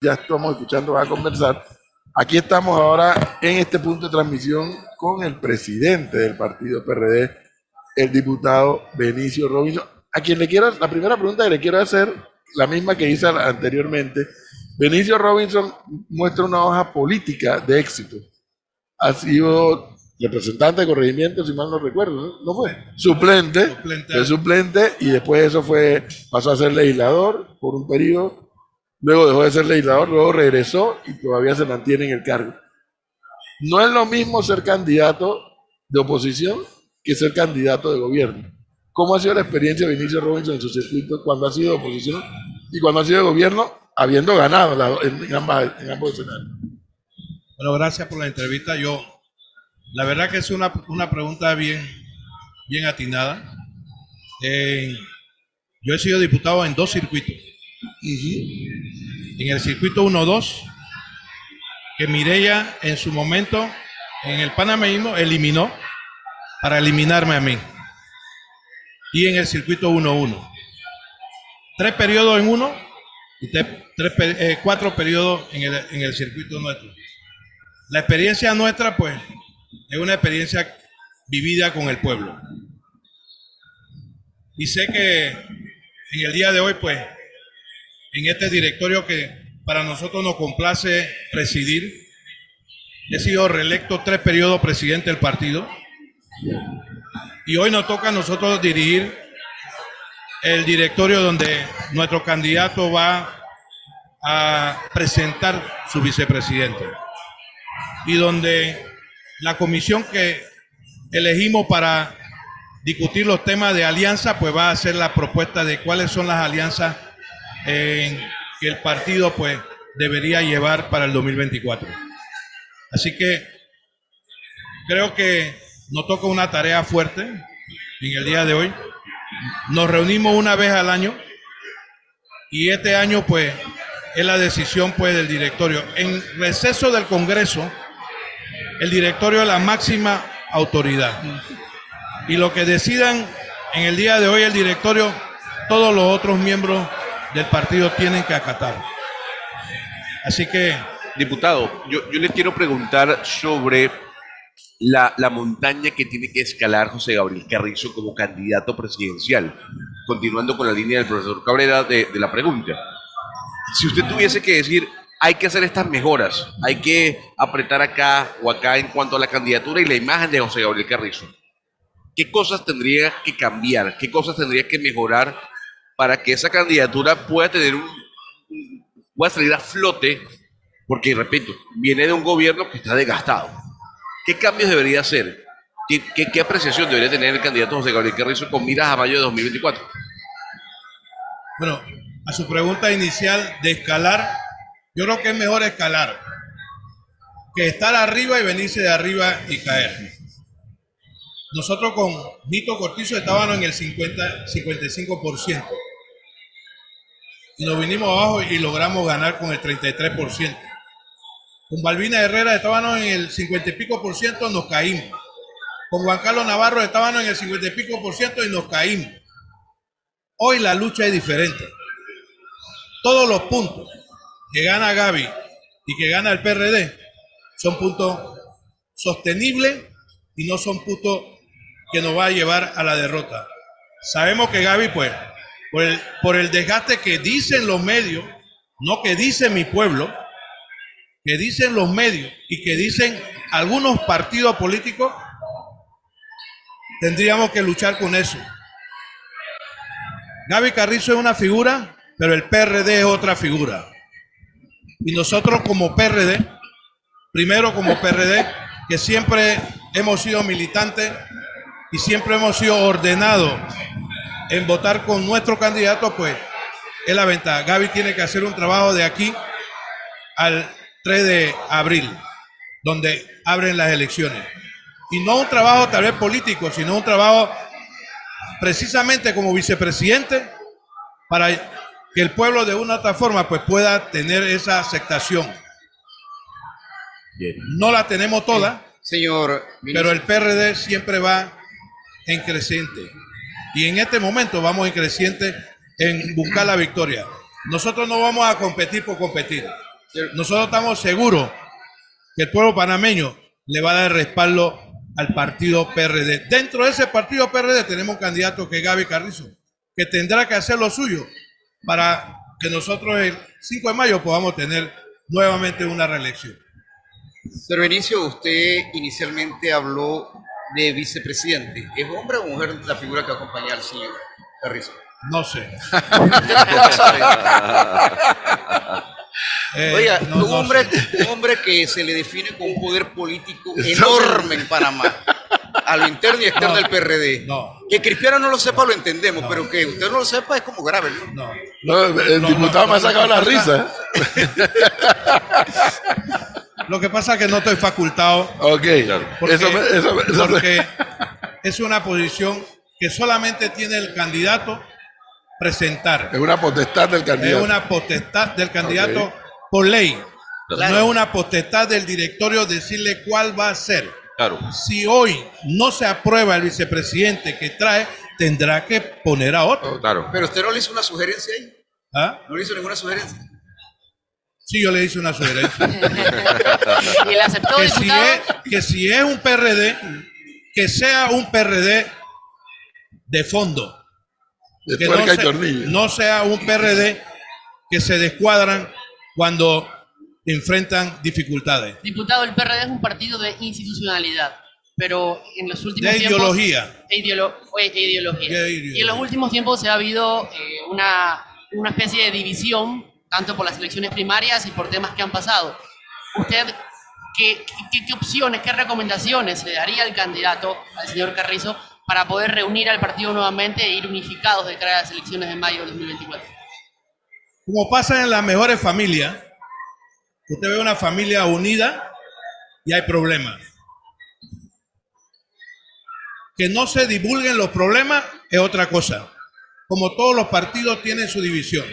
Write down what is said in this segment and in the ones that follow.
ya estamos escuchando, va a conversar. Aquí estamos ahora en este punto de transmisión con el presidente del partido PRD, el diputado Benicio Robinson, a quien le quiero, la primera pregunta que le quiero hacer, la misma que hice anteriormente. Benicio Robinson muestra una hoja política de éxito. Ha sido representante de corregimiento, si mal no recuerdo, ¿no? fue? Suplente, suplente. Fue suplente y después eso fue, pasó a ser legislador por un periodo, luego dejó de ser legislador, luego regresó y todavía se mantiene en el cargo. No es lo mismo ser candidato de oposición que ser candidato de gobierno. ¿Cómo ha sido la experiencia de Vinicio Robinson en su circuito cuando ha sido de oposición y cuando ha sido de gobierno, habiendo ganado en, ambos escenarios? Bueno, gracias por la entrevista. Yo la verdad que es una, pregunta bien, bien atinada. Eh, yo he sido diputado en dos circuitos. En el circuito 1-2, que Mireya en su momento en el panameísmo eliminó para eliminarme a mí. Y en el circuito 1-1. Tres periodos en uno y tres, eh, cuatro periodos en el, en el circuito nuestro. La experiencia nuestra, pues, es una experiencia vivida con el pueblo. Y sé que en el día de hoy, pues, en este directorio que para nosotros nos complace presidir, he sido reelecto tres periodos presidente del partido. Y hoy nos toca a nosotros dirigir el directorio donde nuestro candidato va a presentar su vicepresidente. Y donde la comisión que elegimos para discutir los temas de alianza, pues va a hacer la propuesta de cuáles son las alianzas que el partido pues debería llevar para el 2024. Así que creo que nos toca una tarea fuerte en el día de hoy. Nos reunimos una vez al año y este año pues es la decisión pues del directorio. En receso del Congreso, el directorio es la máxima autoridad. Y lo que decidan en el día de hoy el directorio, todos los otros miembros del partido tienen que acatar. Así que... Diputado, yo, yo le quiero preguntar sobre la, la, montaña que tiene que escalar José Gabriel Carrizo como candidato presidencial. Continuando con la línea del profesor Cabrera de, de la pregunta. Si usted tuviese que decir hay que hacer estas mejoras, hay que apretar acá o acá en cuanto a la candidatura y la imagen de José Gabriel Carrizo. ¿Qué cosas tendría que cambiar? ¿Qué cosas tendría que mejorar para que esa candidatura pueda tener un, pueda salir a flote? Porque, repito, viene de un gobierno que está desgastado. ¿Qué cambios debería hacer? ¿Qué, qué, apreciación debería tener el candidato José Gabriel Carrizo con miras a mayo de 2024? Bueno, a su pregunta inicial de escalar yo creo que es mejor escalar que estar arriba y venirse de arriba y caer. Nosotros con Nito Cortizo estábamos en el 50, 55%. Y nos vinimos abajo y logramos ganar con el 33%. Con Balbina Herrera estábamos en el 50 y pico por ciento, nos caímos. Con Juan Carlos Navarro estábamos en el 50 y pico por ciento y nos caímos. Hoy la lucha es diferente. Todos los puntos que gana Gaby y que gana el PRD son puntos sostenibles y no son puntos que nos va a llevar a la derrota. Sabemos que Gaby, pues, por el, por el desgaste que dicen los medios, no que dice mi pueblo, que dicen los medios y que dicen algunos partidos políticos, tendríamos que luchar con eso. Gaby Carrizo es una figura, pero el PRD es otra figura. Y nosotros como PRD, primero como PRD, que siempre hemos sido militantes y siempre hemos sido ordenados en votar con nuestro candidato, pues es la ventaja. Gaby tiene que hacer un trabajo de aquí al 3 de abril, donde abren las elecciones. Y no un trabajo tal vez político, sino un trabajo precisamente como vicepresidente para que el pueblo de una u otra forma pues pueda tener esa aceptación. No la tenemos toda, señor, pero el PRD siempre va en creciente. Y en este momento vamos en creciente en buscar la victoria. Nosotros no vamos a competir por competir. Nosotros estamos seguros que el pueblo panameño le va a dar respaldo al partido PRD. Dentro de ese partido PRD tenemos un candidato que es Gaby Carrizo, que tendrá que hacer lo suyo para que nosotros el 5 de mayo podamos tener nuevamente una reelección. Señor Benicio, usted inicialmente habló de vicepresidente. ¿Es hombre o mujer la figura que acompaña al señor Carrizo? No sé. Eh, Oiga, un, hombre, un hombre que se le define con un poder político enorme en Panamá, a lo interno y externo del PRD. Que Cristiano no lo sepa lo entendemos, pero que usted no lo sepa es como grave, ¿no? No, el diputado me ha sacado la risa. Lo que pasa es que no estoy facultado. Ok, porque, eso, eso, porque es una posición que solamente tiene el candidato presentar. Es una potestad del candidato. Es una potestad del candidato por ley. No es una potestad del directorio decirle cuál va a ser. Claro. Si hoy no se aprueba el vicepresidente que trae, tendrá que poner a otro. Claro. Pero usted no le hizo una sugerencia ahí. ¿Ah? ¿No le hizo ninguna sugerencia? Sí, yo le hice una sugerencia. ¿Y él aceptó, que, si es, que si es un PRD, que sea un PRD de fondo. De que no, y se- tornillo. no sea un PRD que se descuadran cuando enfrentan dificultades. Diputado, el PRD es un partido de institucionalidad, pero en los últimos De tiempos... ideología. E ideolo- e ideología. De ideología. Y en los últimos tiempos se ha habido eh, una, una especie de división, tanto por las elecciones primarias y por temas que han pasado. ¿Usted qué, qué, qué opciones, qué recomendaciones le daría al candidato, al señor Carrizo, para poder reunir al partido nuevamente e ir unificados de cara a las elecciones de mayo de 2024? Como pasa en las mejores familias, usted ve una familia unida y hay problemas. Que no se divulguen los problemas es otra cosa. Como todos los partidos tienen su división.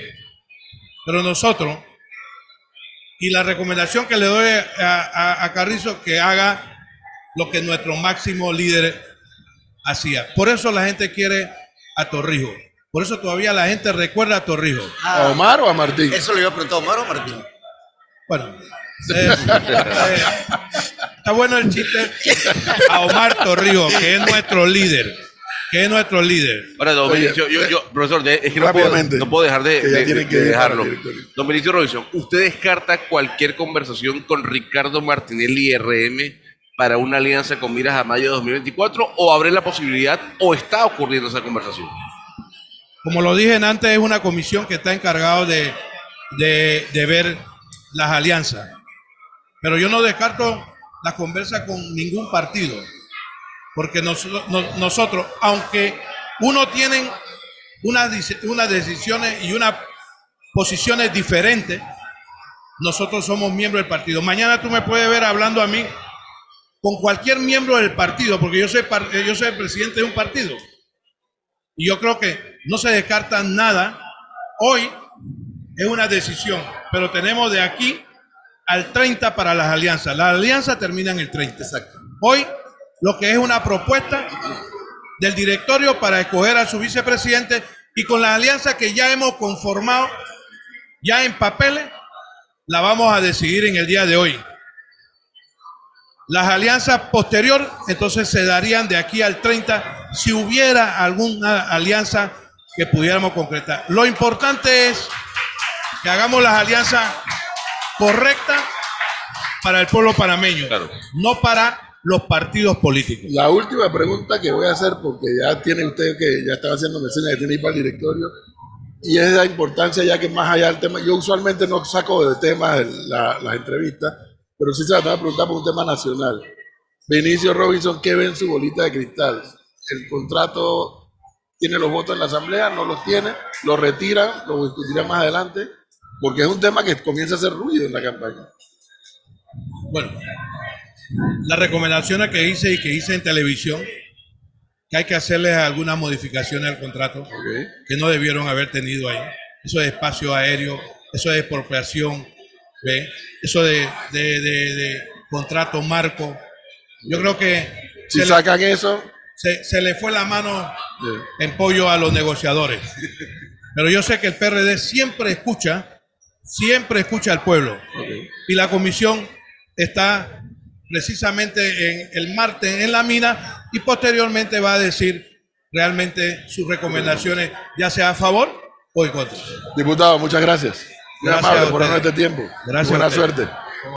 Pero nosotros, y la recomendación que le doy a, a- a Carrizo, que haga lo que nuestro máximo líder hacía. Por eso la gente quiere a Torrijos. Por eso todavía la gente recuerda a Torrijos. ¿A Omar o a Martín? Eso le iba a preguntar a Omar o Martín. Bueno, eh, eh, está bueno el chiste a Omar Torrijos, que es nuestro líder, que es nuestro líder. Ahora, don Oye, Benicio, yo, yo, profesor, de- es que no puedo, rápidamente, no puedo dejar de, que dejarlo. Don Benicio Robinson, ¿usted descarta cualquier conversación con Ricardo Martinelli RM para una alianza con miras a mayo de 2024 o abre la posibilidad o está ocurriendo esa conversación? Como lo dije antes, es una comisión que está encargado de, de- de ver las alianzas. Pero yo no descarto la conversa con ningún partido. Porque nosotros, no- nosotros aunque uno tienen unas unas decisiones y unas posiciones diferentes, nosotros somos miembros del partido. Mañana tú me puedes ver hablando a mí con cualquier miembro del partido, porque yo soy, par- yo soy el presidente de un partido. Y yo creo que no se descarta nada. Hoy es una decisión, pero tenemos de aquí al 30 para las alianzas. Las alianzas terminan el 30. Exacto. Hoy lo que es una propuesta del directorio para escoger a su vicepresidente y con la alianza que ya hemos conformado, ya en papeles, la vamos a decidir en el día de hoy. Las alianzas posterior, entonces se darían de aquí al 30 si hubiera alguna alianza que pudiéramos concretar. Lo importante es que hagamos las alianzas correctas para el pueblo panameño, Claro. no para los partidos políticos. La última pregunta que voy a hacer, porque ya tiene usted que ya estaba haciendo señas que tiene para el directorio, y es la importancia ya que más allá del tema, yo usualmente no saco de temas la- las entrevistas, pero sí se la que preguntar por un tema nacional. Benicio Robinson, ¿qué ve en su bolita de cristal? ¿El contrato tiene los votos en la asamblea? ¿No los tiene? ¿Lo retiran? ¿Lo discutirán más adelante? Porque es un tema que comienza a hacer ruido en la campaña. Bueno, las recomendaciones que hice y que hice en televisión, que hay que hacerles algunas modificaciones al contrato que no debieron haber tenido ahí. Eso de espacio aéreo, eso de expropiación, ¿ve? eso de, de- de- de contrato marco. Yo creo que Si se, le, sacan eso, se- se le fue la mano en pollo a los negociadores. Pero yo sé que el PRD siempre escucha siempre escucha al pueblo. Y la comisión está precisamente en el martes en la mina y posteriormente va a decir realmente sus recomendaciones, ya sea a favor o en contra. Diputado, muchas gracias. Muy Gracias amable por este tiempo. Gracias Buena suerte.